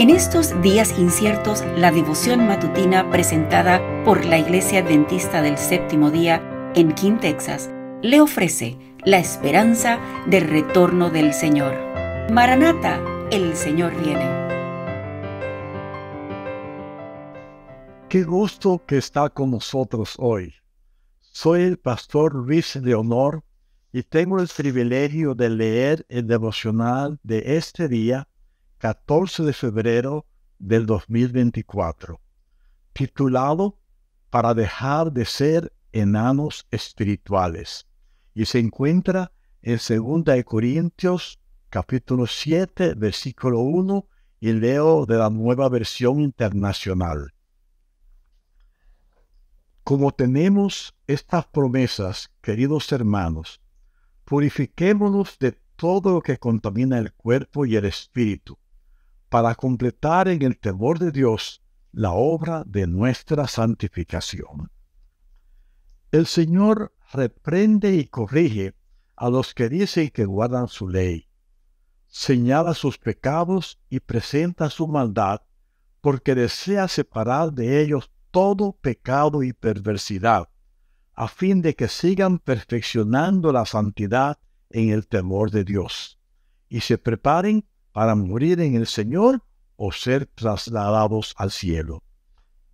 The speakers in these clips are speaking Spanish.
En estos días inciertos, la devoción matutina presentada por la Iglesia Adventista del Séptimo Día en King, Texas, le ofrece la esperanza del retorno del Señor. Maranata, el Señor viene. Qué gusto que está con nosotros hoy. Soy el pastor Luis Leonor y tengo el privilegio de leer el devocional de este día 14 de febrero del 2024, titulado Para dejar de ser enanos espirituales, y se encuentra en 2 Corintios capítulo 7, versículo 1, y leo de la nueva versión internacional. Como tenemos estas promesas, queridos hermanos, purifiquémonos de todo lo que contamina el cuerpo y el espíritu, para completar en el temor de Dios la obra de nuestra santificación. El Señor reprende y corrige a los que dicen que guardan su ley, señala sus pecados y presenta su maldad, porque desea separar de ellos todo pecado y perversidad, a fin de que sigan perfeccionando la santidad en el temor de Dios, y se preparen para morir en el Señor o ser trasladados al cielo.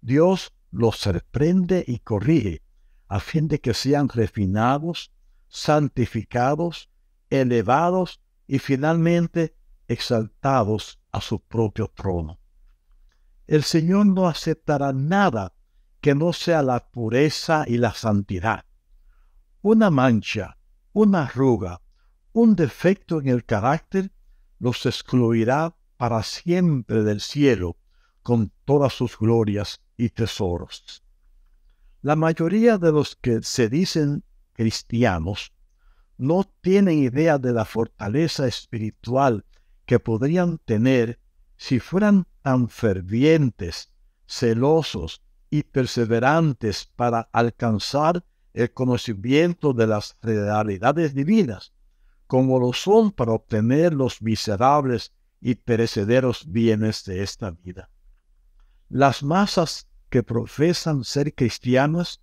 Dios los sorprende y corrige a fin de que sean refinados, santificados, elevados y finalmente exaltados a su propio trono. El Señor no aceptará nada que no sea la pureza y la santidad. Una mancha, una arruga, un defecto en el carácter los excluirá para siempre del cielo con todas sus glorias y tesoros. La mayoría de los que se dicen cristianos no tienen idea de la fortaleza espiritual que podrían tener si fueran tan fervientes, celosos y perseverantes para alcanzar el conocimiento de las realidades divinas como lo son para obtener los miserables y perecederos bienes de esta vida. Las masas que profesan ser cristianas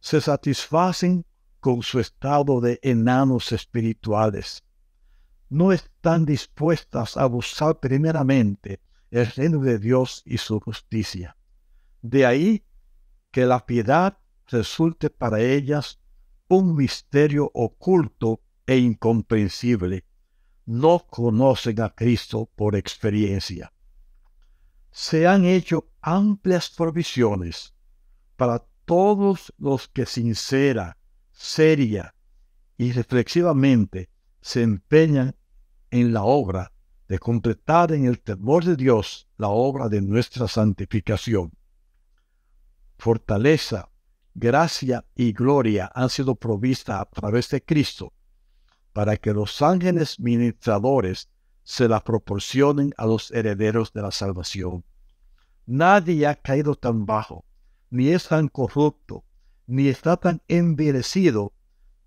se satisfacen con su estado de enanos espirituales. No están dispuestas a buscar primeramente el reino de Dios y su justicia. De ahí que la piedad resulte para ellas un misterio oculto e incomprensible, no conocen a Cristo por experiencia. Se han hecho amplias provisiones para todos los que sincera, seria y reflexivamente se empeñan en la obra de completar en el temor de Dios la obra de nuestra santificación. Fortaleza, gracia y gloria han sido provistas a través de Cristo para que los ángeles ministradores se la proporcionen a los herederos de la salvación. Nadie ha caído tan bajo, ni es tan corrupto, ni está tan envilecido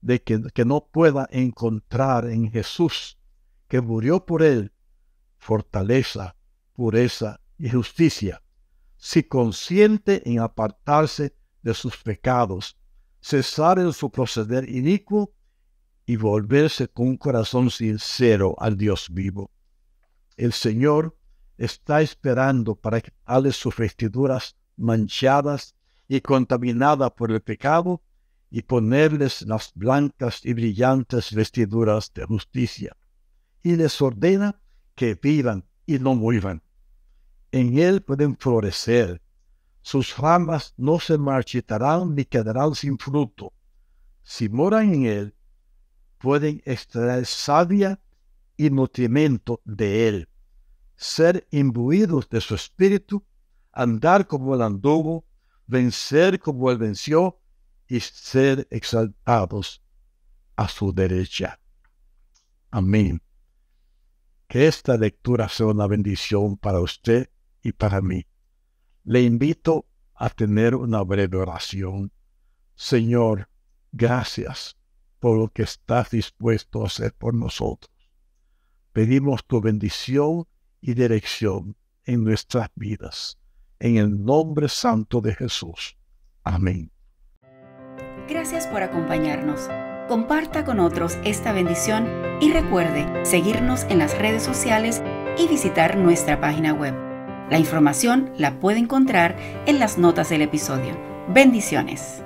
de que, que no pueda encontrar en Jesús, que murió por él, fortaleza, pureza y justicia, si consciente en apartarse de sus pecados, cesar en su proceder inicuo y volverse con un corazón sincero al Dios vivo. El Señor está esperando para quitarle sus vestiduras manchadas y contaminadas por el pecado y ponerles las blancas y brillantes vestiduras de justicia. Y les ordena que vivan y no muevan. En él pueden florecer. Sus ramas no se marchitarán ni quedarán sin fruto. Si moran en él, pueden extraer savia y nutrimento de él, ser imbuidos de su espíritu, andar como el anduvo, vencer como él venció y ser exaltados a su derecha. Amén. Que esta lectura sea una bendición para usted y para mí. Le invito a tener una breve oración. Señor, gracias por lo que estás dispuesto a hacer por nosotros. Pedimos tu bendición y dirección en nuestras vidas. En el nombre santo de Jesús. Amén. Gracias por acompañarnos. Comparta con otros esta bendición y recuerde seguirnos en las redes sociales y visitar nuestra página web. La información la puede encontrar en las notas del episodio. Bendiciones.